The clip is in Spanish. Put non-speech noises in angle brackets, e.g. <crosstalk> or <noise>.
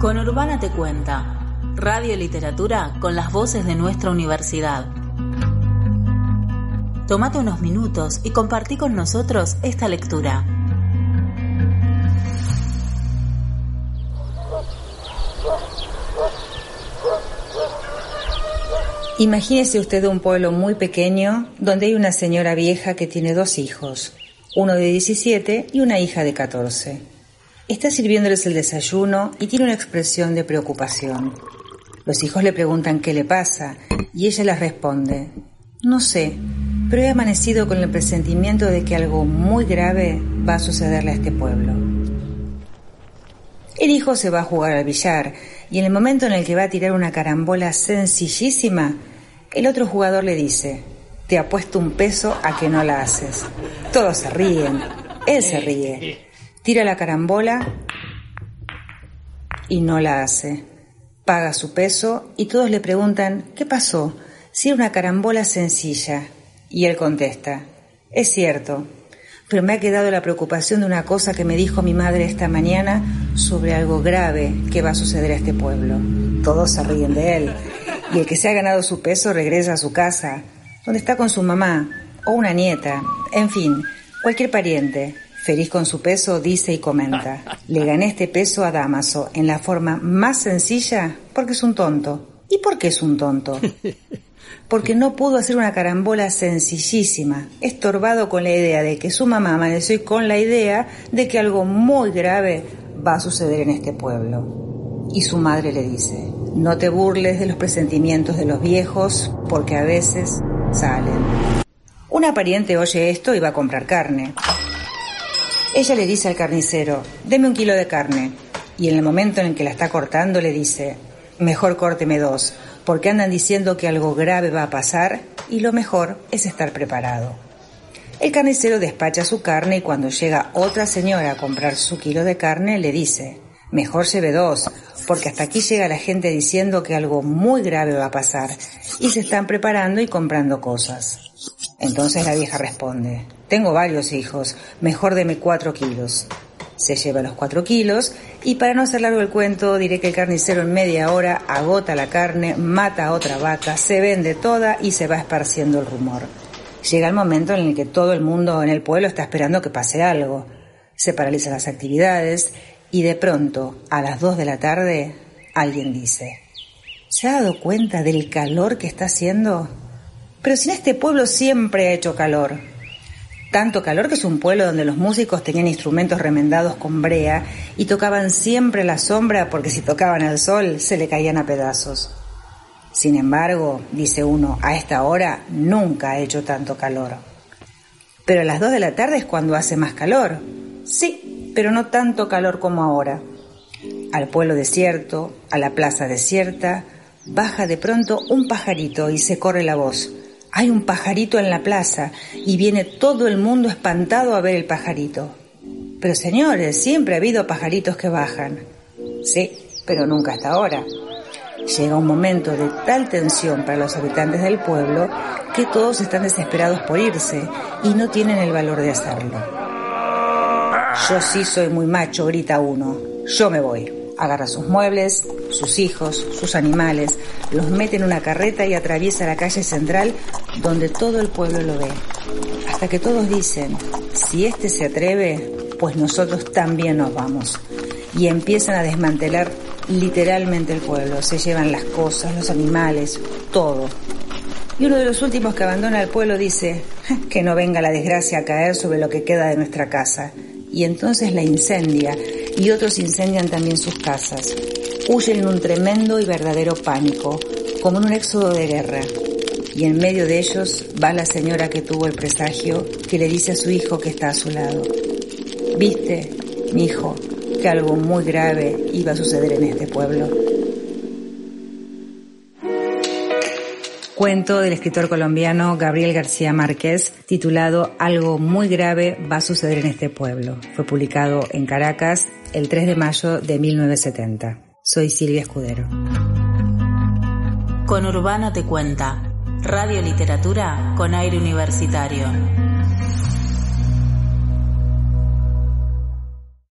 Con Urbana te cuenta. Radio y literatura con las voces de nuestra universidad. Tómate unos minutos y compartí con nosotros esta lectura. Imagínese usted un pueblo muy pequeño donde hay una señora vieja que tiene dos hijos, uno de 17 y una hija de 14. Está sirviéndoles el desayuno y tiene una expresión de preocupación. Los hijos le preguntan qué le pasa y ella les responde, no sé, pero he amanecido con el presentimiento de que algo muy grave va a sucederle a este pueblo. El hijo se va a jugar al billar y en el momento en el que va a tirar una carambola sencillísima, el otro jugador le dice, te apuesto un peso a que no la haces. Todos se ríen, él se ríe, tira la carambola y no la hace. Paga su peso y todos le preguntan, ¿qué pasó? Si era una carambola sencilla. Y él contesta, es cierto, pero me ha quedado la preocupación de una cosa que me dijo mi madre esta mañana sobre algo grave que va a suceder a este pueblo. Todos se ríen de él y el que se ha ganado su peso regresa a su casa, donde está con su mamá o una nieta, en fin, cualquier pariente. Feliz con su peso, dice y comenta. <laughs> Le gané este peso a Damaso en la forma más sencilla porque es un tonto. ¿Y por qué es un tonto? <laughs> Porque no pudo hacer una carambola sencillísima, estorbado con la idea de que su mamá amaneció con la idea de que algo muy grave va a suceder en este pueblo. Y su madre le dice, no te burles de los presentimientos de los viejos, porque a veces salen. Una pariente oye esto y va a comprar carne. Ella le dice al carnicero, deme un kilo de carne. Y en el momento en el que la está cortando le dice, mejor córteme dos, porque andan diciendo que algo grave va a pasar y lo mejor es estar preparado. El carnicero despacha su carne y cuando llega otra señora a comprar su kilo de carne le dice, mejor lleve dos, porque hasta aquí llega la gente diciendo que algo muy grave va a pasar y se están preparando y comprando cosas. Entonces la vieja responde, tengo varios hijos, mejor deme cuatro kilos. Se lleva los cuatro kilos y para no hacer largo el cuento diré que el carnicero en media hora agota la carne, mata a otra vaca, se vende toda y se va esparciendo el rumor. Llega el momento en el que todo el mundo en el pueblo está esperando que pase algo. Se paralizan las actividades y de pronto, a las dos de la tarde, alguien dice, ¿se ha dado cuenta del calor que está haciendo? Pero si en este pueblo siempre ha hecho calor. Tanto calor que es un pueblo donde los músicos tenían instrumentos remendados con brea y tocaban siempre la sombra porque si tocaban al sol se le caían a pedazos. Sin embargo, dice uno, a esta hora nunca ha hecho tanto calor. Pero a las dos de la tarde es cuando hace más calor. Sí, pero no tanto calor como ahora. Al pueblo desierto, a la plaza desierta, baja de pronto un pajarito y se corre la voz. Hay un pajarito en la plaza y viene todo el mundo espantado a ver el pajarito. Pero señores, siempre ha habido pajaritos que bajan. Sí, pero nunca hasta ahora. Llega un momento de tal tensión para los habitantes del pueblo que todos están desesperados por irse y no tienen el valor de hacerlo. Yo sí soy muy macho, grita uno. Yo me voy. Agarra sus muebles, sus hijos, sus animales, los mete en una carreta y atraviesa la calle central donde todo el pueblo lo ve. Hasta que todos dicen, si este se atreve, pues nosotros también nos vamos. Y empiezan a desmantelar literalmente el pueblo. Se llevan las cosas, los animales, todo. Y uno de los últimos que abandona el pueblo dice, que no venga la desgracia a caer sobre lo que queda de nuestra casa y entonces la incendia y otros incendian también sus casas. Huyen en un tremendo y verdadero pánico, como en un éxodo de guerra. Y en medio de ellos va la señora que tuvo el presagio que le dice a su hijo que está a su lado. Viste, mi hijo, que algo muy grave iba a suceder en este pueblo. Cuento del escritor colombiano Gabriel García Márquez titulado Algo muy grave va a suceder en este pueblo. Fue publicado en Caracas el 3 de mayo de 1970. Soy Silvia Escudero. Con Urbana te cuenta. Radio Literatura con aire universitario.